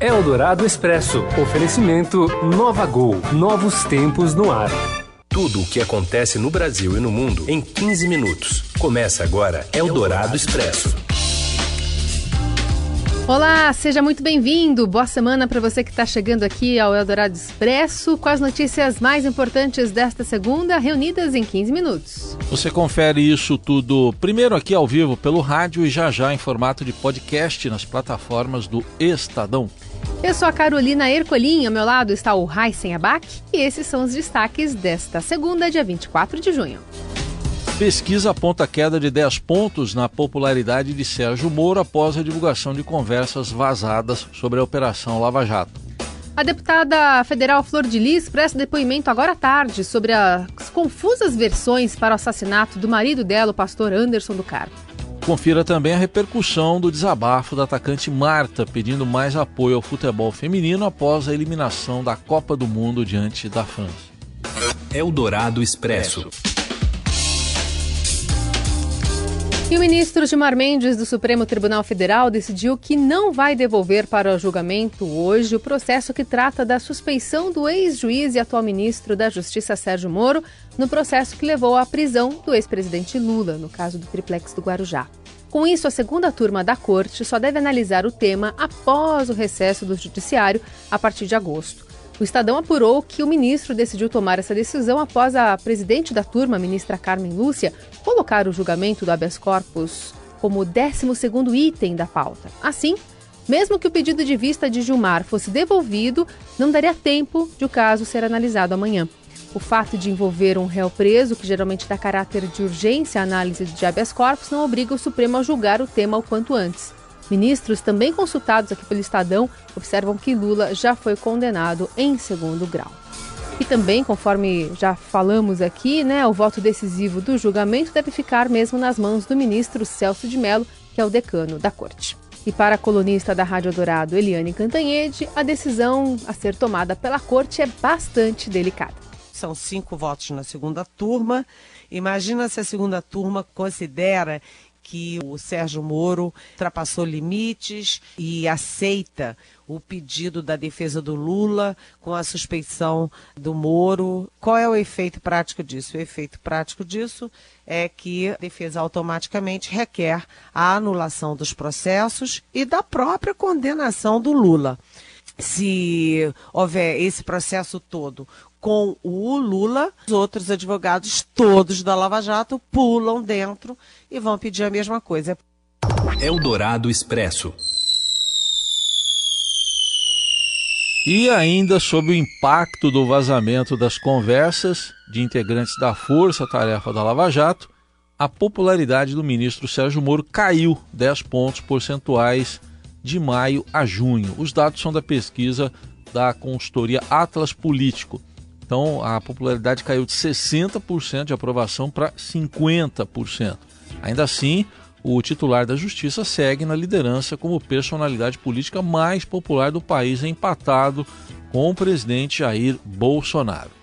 Eldorado Expresso. Oferecimento Nova Gol. Novos tempos no ar. Tudo o que acontece no Brasil e no mundo em 15 minutos. Começa agora Eldorado Expresso. Olá, seja muito bem-vindo. Boa semana para você que está chegando aqui ao Eldorado Expresso com as notícias mais importantes desta segunda, reunidas em 15 minutos. Você confere isso tudo primeiro aqui ao vivo pelo rádio e já já em formato de podcast nas plataformas do Estadão. Eu sou a Carolina Ercolim, ao meu lado está o Heisen Abac e esses são os destaques desta segunda, dia 24 de junho. Pesquisa aponta queda de 10 pontos na popularidade de Sérgio Moro após a divulgação de conversas vazadas sobre a Operação Lava Jato. A deputada federal Flor de Lis presta depoimento agora à tarde sobre as confusas versões para o assassinato do marido dela, o pastor Anderson do Carmo. Confira também a repercussão do desabafo da atacante Marta pedindo mais apoio ao futebol feminino após a eliminação da Copa do Mundo diante da França. Eldorado Expresso. E o ministro Gilmar Mendes do Supremo Tribunal Federal decidiu que não vai devolver para o julgamento hoje o processo que trata da suspeição do ex-juiz e atual ministro da Justiça Sérgio Moro no processo que levou à prisão do ex-presidente Lula, no caso do triplex do Guarujá. Com isso, a segunda turma da corte só deve analisar o tema após o recesso do judiciário a partir de agosto. O Estadão apurou que o ministro decidiu tomar essa decisão após a presidente da turma, ministra Carmen Lúcia, colocar o julgamento do habeas corpus como 12º item da pauta. Assim, mesmo que o pedido de vista de Gilmar fosse devolvido, não daria tempo de o caso ser analisado amanhã. O fato de envolver um réu preso, que geralmente dá caráter de urgência à análise de habeas corpus, não obriga o Supremo a julgar o tema o quanto antes. Ministros também consultados aqui pelo Estadão observam que Lula já foi condenado em segundo grau. E também, conforme já falamos aqui, né, o voto decisivo do julgamento deve ficar mesmo nas mãos do ministro Celso de Mello, que é o decano da corte. E para a colunista da Rádio Dourado, Eliane Cantanhede, a decisão a ser tomada pela corte é bastante delicada. São cinco votos na segunda turma. Imagina se a segunda turma considera que o Sérgio Moro ultrapassou limites e aceita o pedido da defesa do Lula com a suspeição do Moro. Qual é o efeito prático disso? O efeito prático disso é que a defesa automaticamente requer a anulação dos processos e da própria condenação do Lula. Se houver esse processo todo com o Lula, os outros advogados, todos da Lava Jato, pulam dentro e vão pedir a mesma coisa. Eldorado Expresso. E ainda sob o impacto do vazamento das conversas de integrantes da Força Tarefa da Lava Jato, a popularidade do ministro Sérgio Moro caiu 10 pontos percentuais de maio a junho. Os dados são da pesquisa da consultoria Atlas Político. Então, a popularidade caiu de 60% de aprovação para 50%. Ainda assim, o titular da Justiça segue na liderança como personalidade política mais popular do país, empatado com o presidente Jair Bolsonaro.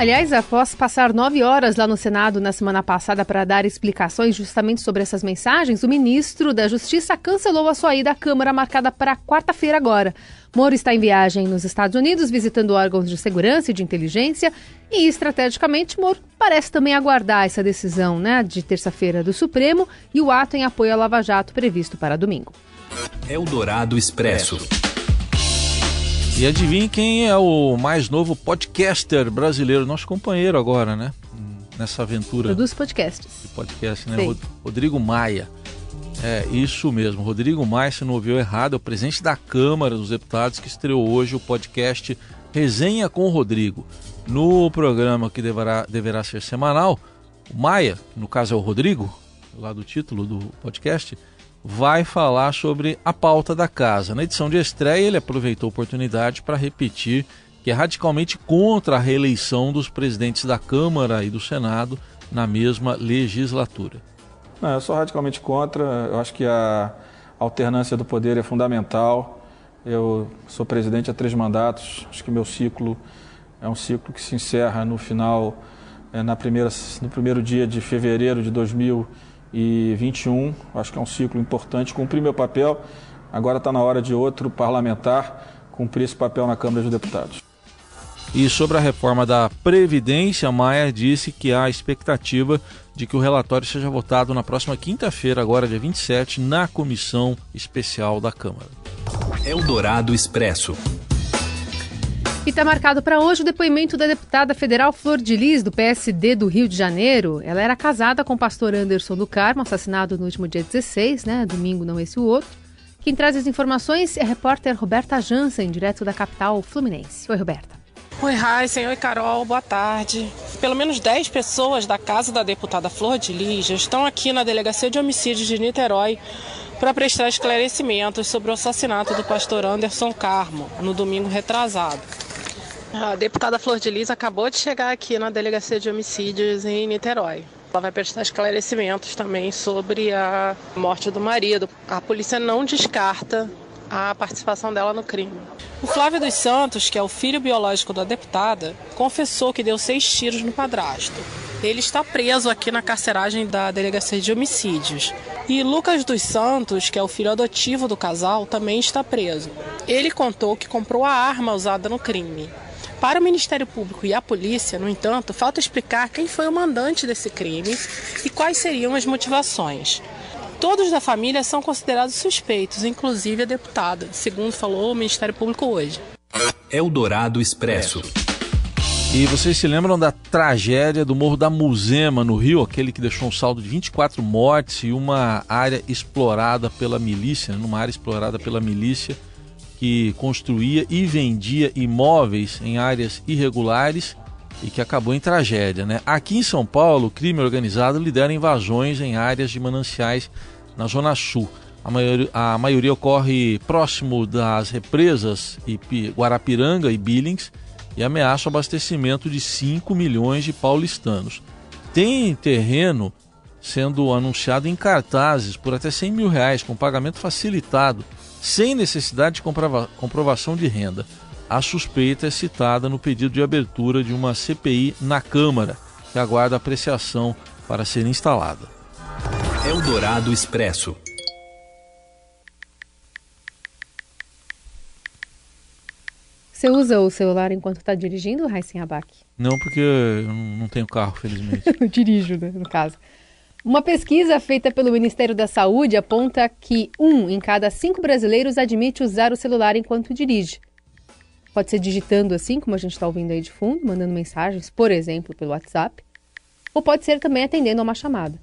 Aliás, após passar nove horas lá no Senado na semana passada para dar explicações justamente sobre essas mensagens, o ministro da Justiça cancelou a sua ida à Câmara marcada para quarta-feira agora. Moro está em viagem nos Estados Unidos, visitando órgãos de segurança e de inteligência, e estrategicamente Moro parece também aguardar essa decisão né, de terça-feira do Supremo e o ato em apoio à Lava Jato previsto para domingo. Eldorado Expresso. E adivinhe quem é o mais novo podcaster brasileiro, nosso companheiro agora, né? Nessa aventura. Produz podcasts. De podcast, né? Sei. Rodrigo Maia. É, isso mesmo. Rodrigo Maia, se não ouviu errado, é o presidente da Câmara dos Deputados que estreou hoje o podcast Resenha com o Rodrigo. No programa que deverá, deverá ser semanal, o Maia, no caso é o Rodrigo, lá do título do podcast, vai falar sobre a pauta da casa. Na edição de estreia, ele aproveitou a oportunidade para repetir que é radicalmente contra a reeleição dos presidentes da Câmara e do Senado na mesma legislatura. Não, eu sou radicalmente contra. Eu acho que a alternância do poder é fundamental. Eu sou presidente há três mandatos. Acho que meu ciclo é um ciclo que se encerra no final, é, na primeira, no primeiro dia de fevereiro de 2021. Acho que é um ciclo importante. Cumpri meu papel Agora está na hora de outro parlamentar cumprir esse papel na Câmara dos Deputados. E sobre a reforma da Previdência, Maia disse que há expectativa de que o relatório seja votado na próxima quinta-feira, agora dia 27, na comissão especial da Câmara. Eldorado Expresso. E está marcado para hoje o depoimento da deputada federal Flor de Lis, do PSD do Rio de Janeiro. Ela era casada com o pastor Anderson do Carmo, assassinado no último dia 16, né? Domingo, não esse o outro. Quem traz as informações é a repórter Roberta Jansen, direto da capital fluminense. Oi, Roberta. Oi, Raíssen. Oi, Carol. Boa tarde. Pelo menos 10 pessoas da casa da deputada Flor de Lis estão aqui na Delegacia de Homicídios de Niterói para prestar esclarecimentos sobre o assassinato do pastor Anderson Carmo, no domingo retrasado. A deputada Flor de Lis acabou de chegar aqui na Delegacia de Homicídios em Niterói. Ela vai prestar esclarecimentos também sobre a morte do marido. A polícia não descarta a participação dela no crime. O Flávio dos Santos, que é o filho biológico da deputada, confessou que deu seis tiros no padrasto. Ele está preso aqui na carceragem da Delegacia de Homicídios. E Lucas dos Santos, que é o filho adotivo do casal, também está preso. Ele contou que comprou a arma usada no crime. Para o Ministério Público e a polícia, no entanto, falta explicar quem foi o mandante desse crime e quais seriam as motivações. Todos da família são considerados suspeitos, inclusive a deputada, segundo falou o Ministério Público hoje. Eldorado Expresso. E vocês se lembram da tragédia do Morro da Muzema, no Rio, aquele que deixou um saldo de 24 mortes e uma área explorada pela milícia, numa área explorada pela milícia que construía e vendia imóveis em áreas irregulares e que acabou em tragédia. Né? Aqui em São Paulo, o crime organizado lidera invasões em áreas de mananciais na Zona Sul. A maioria, a maioria ocorre próximo das represas Guarapiranga e Billings e ameaça o abastecimento de 5 milhões de paulistanos. Tem terreno sendo anunciado em cartazes por até 100 mil reais, com pagamento facilitado, sem necessidade de comprova comprovação de renda. A suspeita é citada no pedido de abertura de uma CPI na Câmara, que aguarda apreciação para ser instalada. Eldorado Expresso. Você usa o celular enquanto está dirigindo, Raíssen Abac? Não, porque eu não tenho carro, felizmente. eu dirijo, né, no caso. Uma pesquisa feita pelo Ministério da Saúde aponta que um em cada cinco brasileiros admite usar o celular enquanto dirige. Pode ser digitando assim, como a gente está ouvindo aí de fundo, mandando mensagens, por exemplo, pelo WhatsApp, ou pode ser também atendendo a uma chamada.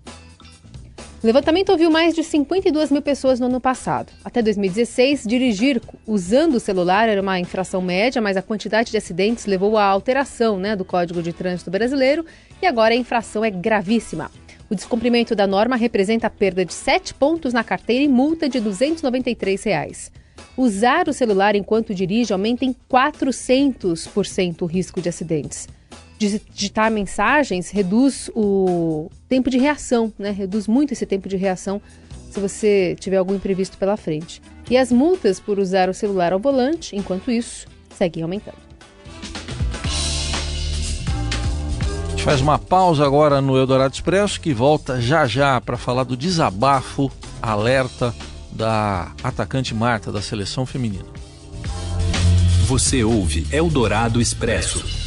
O levantamento ouviu mais de 52 mil pessoas no ano passado. Até 2016, dirigir usando o celular era uma infração média, mas a quantidade de acidentes levou à alteração né, do Código de Trânsito Brasileiro e agora a infração é gravíssima. O descumprimento da norma representa a perda de 7 pontos na carteira e multa de 293 reais. Usar o celular enquanto dirige aumenta em 400% o risco de acidentes. Digitar mensagens reduz o tempo de reação, né? Reduz muito esse tempo de reação se você tiver algum imprevisto pela frente. E as multas por usar o celular ao volante, enquanto isso, seguem aumentando. Faz uma pausa agora no Eldorado Expresso que volta já já para falar do desabafo, alerta da atacante Marta da seleção feminina. Você ouve Eldorado Expresso.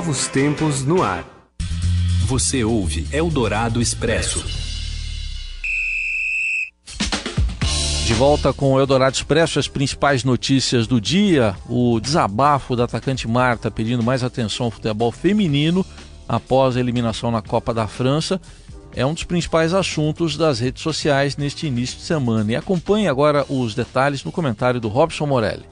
Novos tempos no ar. Você ouve Eldorado Expresso. De volta com o Eldorado Expresso, as principais notícias do dia. O desabafo da atacante Marta pedindo mais atenção ao futebol feminino após a eliminação na Copa da França é um dos principais assuntos das redes sociais neste início de semana. E acompanhe agora os detalhes no comentário do Robson Morelli.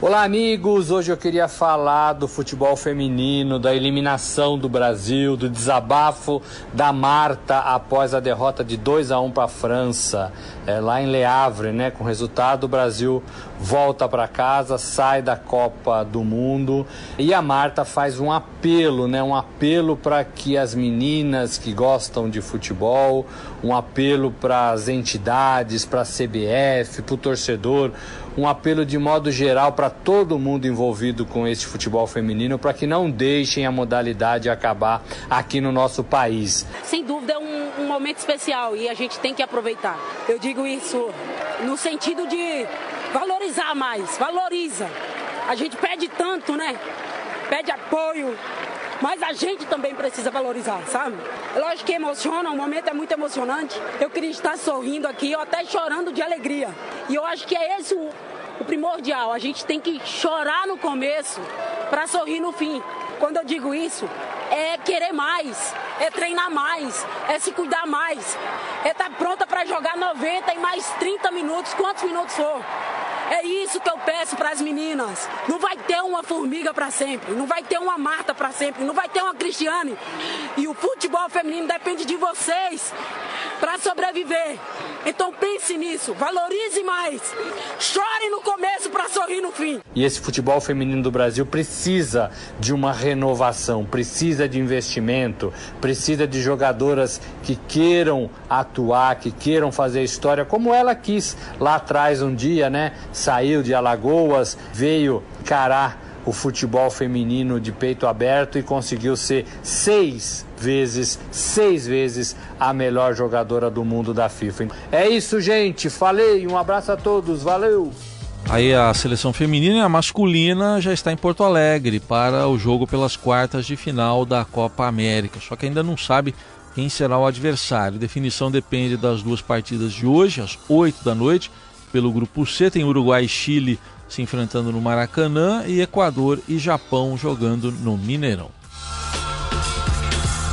Olá, amigos! Hoje eu queria falar do futebol feminino, da eliminação do Brasil, do desabafo da Marta após a derrota de 2 a 1 para a França, é, lá em Le Havre, né? Com resultado, o Brasil volta para casa, sai da Copa do Mundo e a Marta faz um apelo, né? Um apelo para que as meninas que gostam de futebol, um apelo para as entidades, para a CBF, para o torcedor, um apelo de modo geral para todo mundo envolvido com esse futebol feminino para que não deixem a modalidade acabar aqui no nosso país. Sem dúvida é um, um momento especial e a gente tem que aproveitar. Eu digo isso no sentido de valorizar mais, valoriza. A gente pede tanto, né? Pede apoio, mas a gente também precisa valorizar, sabe? Lógico que emociona, o momento é muito emocionante. Eu queria estar sorrindo aqui, ou até chorando de alegria. E eu acho que é esse o, o primordial. A gente tem que chorar no começo para sorrir no fim. Quando eu digo isso, é querer mais, é treinar mais, é se cuidar mais, é estar tá pronta para jogar 90 e mais 30 minutos, quantos minutos for. É isso que eu peço para as meninas. Não vai ter uma formiga para sempre, não vai ter uma Marta para sempre, não vai ter uma Cristiane. E o futebol feminino depende de vocês para sobreviver. Então pense nisso, valorize mais. Chore no começo para sorrir no fim. E esse futebol feminino do Brasil precisa de uma renovação, precisa de investimento, precisa de jogadoras que queiram atuar, que queiram fazer história, como ela quis lá atrás um dia, né? Saiu de Alagoas, veio encarar o futebol feminino de peito aberto e conseguiu ser seis vezes, seis vezes a melhor jogadora do mundo da FIFA. É isso, gente. Falei. Um abraço a todos. Valeu. Aí a seleção feminina e a masculina já está em Porto Alegre para o jogo pelas quartas de final da Copa América. Só que ainda não sabe quem será o adversário. A definição depende das duas partidas de hoje, às 8 da noite. Pelo grupo C tem Uruguai e Chile se enfrentando no Maracanã e Equador e Japão jogando no Mineirão.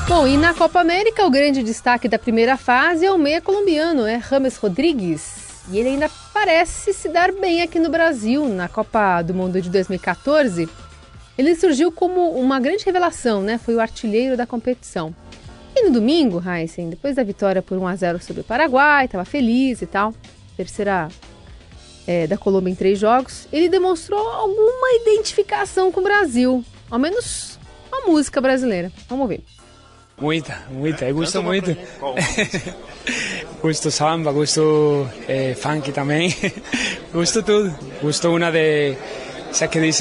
Bom, e na Copa América, o grande destaque da primeira fase é o meia colombiano, é Rames Rodrigues. E ele ainda parece se dar bem aqui no Brasil. Na Copa do Mundo de 2014, ele surgiu como uma grande revelação, né? Foi o artilheiro da competição. E no domingo, Heisen, depois da vitória por 1 a 0 sobre o Paraguai, estava feliz e tal. Terceira é, da Colômbia em três jogos, ele demonstrou alguma identificação com o Brasil. Ao menos a música brasileira. Vamos ver. Muita, muita, eu gosto muito. gosto samba, gosto eh, funk também. gosto tudo. Gosto uma de. Essa que diz: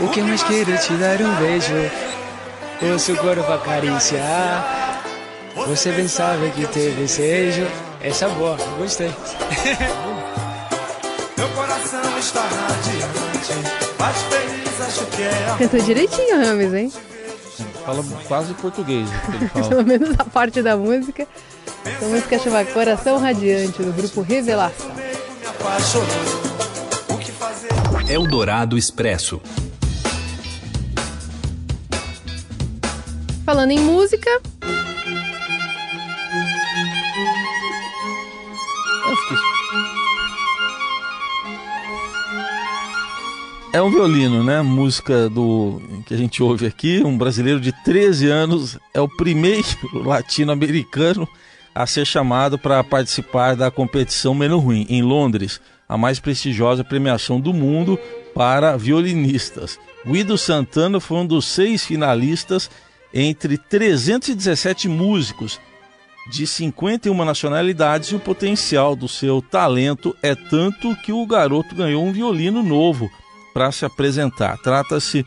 O que mais quero te dar um beijo, o seu corpo acariciar. Você bem sabe que te desejo. Essa é boa, gostei. Está radiante, feliz acho que é. Cantou direitinho, Rames, hein? Fala quase português. Pelo menos a parte da música. A música chama Coração Radiante, do grupo Revelação. Eldorado Expresso. Falando em música. É um violino, né? Música do que a gente ouve aqui, um brasileiro de 13 anos, é o primeiro latino-americano a ser chamado para participar da competição Menos Ruim em Londres, a mais prestigiosa premiação do mundo para violinistas. Guido Santana foi um dos seis finalistas entre 317 músicos de 51 nacionalidades e o potencial do seu talento é tanto que o garoto ganhou um violino novo para se apresentar. Trata-se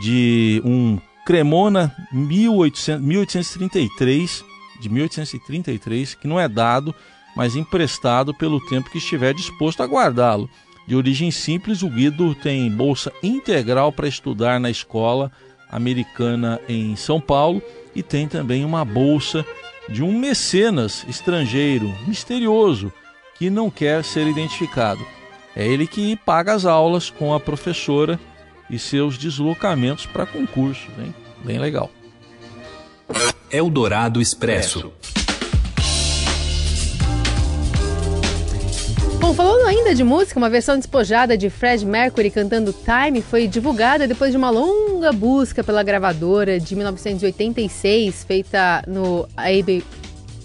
de um Cremona 1800, 1833, de 1833, que não é dado, mas emprestado pelo tempo que estiver disposto a guardá-lo. De origem simples, o Guido tem bolsa integral para estudar na escola americana em São Paulo e tem também uma bolsa de um mecenas estrangeiro misterioso que não quer ser identificado. É ele que paga as aulas com a professora e seus deslocamentos para concursos, hein? Bem legal. Eldorado Expresso. Bom, falando ainda de música, uma versão despojada de Fred Mercury cantando Time foi divulgada depois de uma longa busca pela gravadora de 1986, feita no Abbey,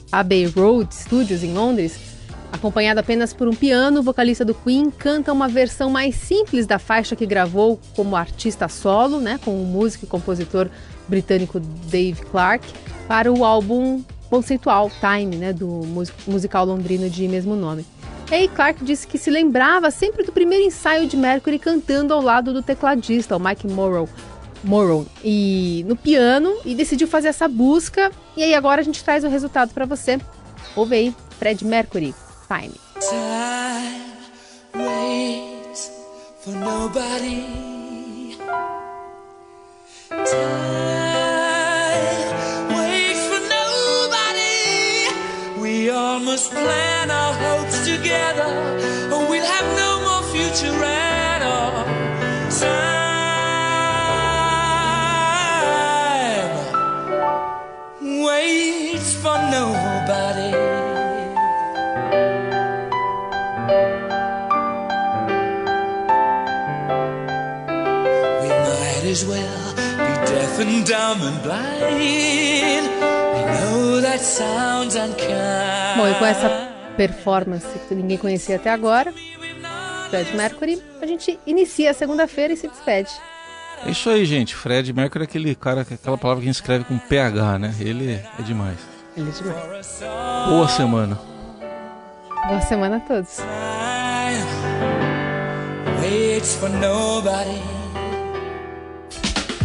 Abbey Road Studios em Londres. Acompanhado apenas por um piano, o vocalista do Queen canta uma versão mais simples da faixa que gravou como artista solo, né, com o músico e compositor britânico Dave Clark, para o álbum conceitual Time, né, do musical londrino de mesmo nome. E Clark disse que se lembrava sempre do primeiro ensaio de Mercury cantando ao lado do tecladista, o Mike Morrow, Morrow e no piano e decidiu fazer essa busca. E aí agora a gente traz o resultado para você. Ouve aí, Fred Mercury, Time. Time waits for nobody. Time waits for nobody. We all must plan our hopes together, or we'll have no more future at all. Time waits for nobody. And dumb and blind. I know that sounds unkind. Bom, e com essa performance que ninguém conhecia até agora, Fred Mercury, a gente inicia a segunda-feira e se despede. É isso aí, gente. Fred Mercury é aquele cara, aquela palavra que a gente escreve com PH, né? Ele é demais. Ele é demais. Boa semana. Boa semana a todos.